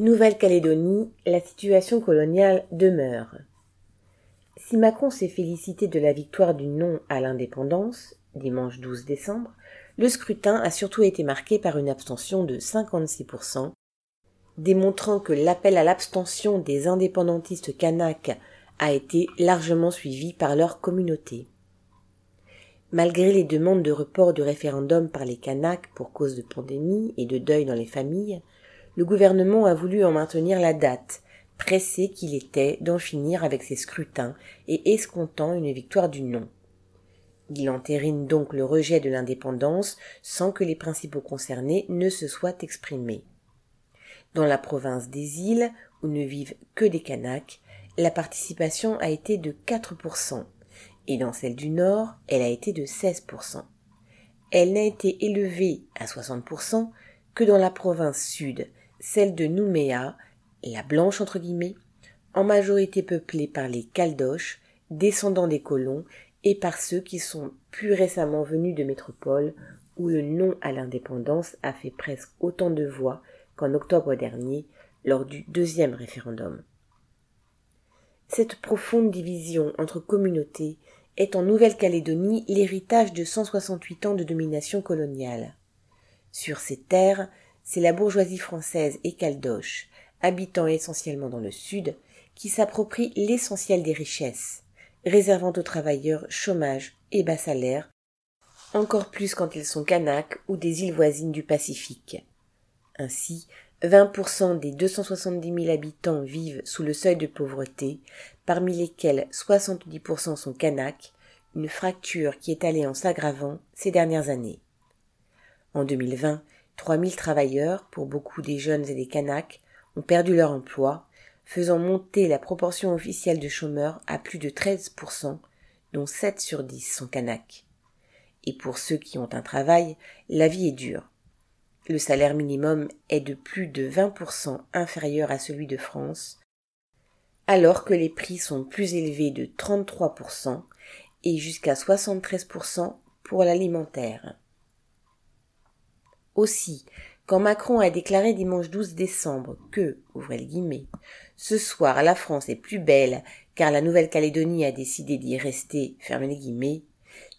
Nouvelle-Calédonie, la situation coloniale demeure. Si Macron s'est félicité de la victoire du non à l'indépendance, dimanche 12 décembre, le scrutin a surtout été marqué par une abstention de 56%, démontrant que l'appel à l'abstention des indépendantistes kanaks a été largement suivi par leur communauté. Malgré les demandes de report du référendum par les Kanaks pour cause de pandémie et de deuil dans les familles, le gouvernement a voulu en maintenir la date, pressé qu'il était d'en finir avec ces scrutins et escomptant une victoire du non. Il entérine donc le rejet de l'indépendance sans que les principaux concernés ne se soient exprimés. Dans la province des îles, où ne vivent que des Kanaks, la participation a été de 4%, et dans celle du Nord, elle a été de 16%. Elle n'a été élevée à 60% que dans la province sud, celle de Nouméa, la blanche entre guillemets, en majorité peuplée par les Caldoches, descendants des colons, et par ceux qui sont plus récemment venus de métropole, où le non à l'indépendance a fait presque autant de voix qu'en octobre dernier, lors du deuxième référendum. Cette profonde division entre communautés est en Nouvelle-Calédonie l'héritage de 168 ans de domination coloniale. Sur ces terres, c'est la bourgeoisie française et caldoche, habitant essentiellement dans le sud, qui s'approprie l'essentiel des richesses, réservant aux travailleurs chômage et bas salaire, encore plus quand ils sont Kanaks ou des îles voisines du Pacifique. Ainsi, 20% des 270 000 habitants vivent sous le seuil de pauvreté, parmi lesquels 70% sont Kanaks, une fracture qui est allée en s'aggravant ces dernières années. En 2020, 3000 travailleurs, pour beaucoup des jeunes et des Kanaks, ont perdu leur emploi, faisant monter la proportion officielle de chômeurs à plus de 13%, dont 7 sur 10 sont Kanaks. Et pour ceux qui ont un travail, la vie est dure. Le salaire minimum est de plus de 20% inférieur à celui de France, alors que les prix sont plus élevés de 33% et jusqu'à 73% pour l'alimentaire. Aussi, quand Macron a déclaré dimanche 12 décembre que, ouvrez les guillemets, ce soir la France est plus belle car la Nouvelle-Calédonie a décidé d'y rester, fermez les guillemets,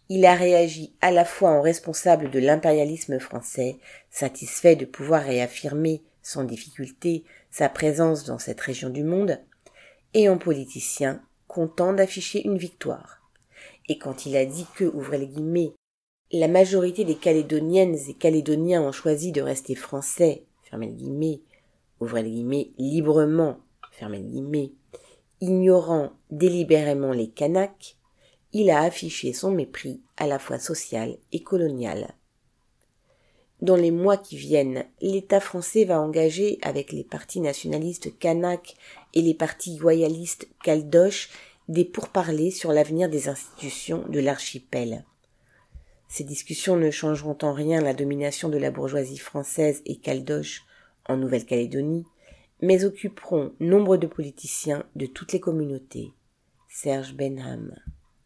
il a réagi à la fois en responsable de l'impérialisme français, satisfait de pouvoir réaffirmer sans difficulté sa présence dans cette région du monde, et en politicien content d'afficher une victoire. Et quand il a dit que, ouvrez les guillemets, la majorité des Calédoniennes et Calédoniens ont choisi de rester français, fermez les guillemets, ouvrez les guillemets, librement, fermez les guillemets, ignorant délibérément les Kanaks, il a affiché son mépris à la fois social et colonial. Dans les mois qui viennent, l'État français va engager avec les partis nationalistes kanak et les partis royalistes caldoches des pourparlers sur l'avenir des institutions de l'archipel. Ces discussions ne changeront en rien la domination de la bourgeoisie française et caldoche en Nouvelle-Calédonie, mais occuperont nombre de politiciens de toutes les communautés. Serge Benham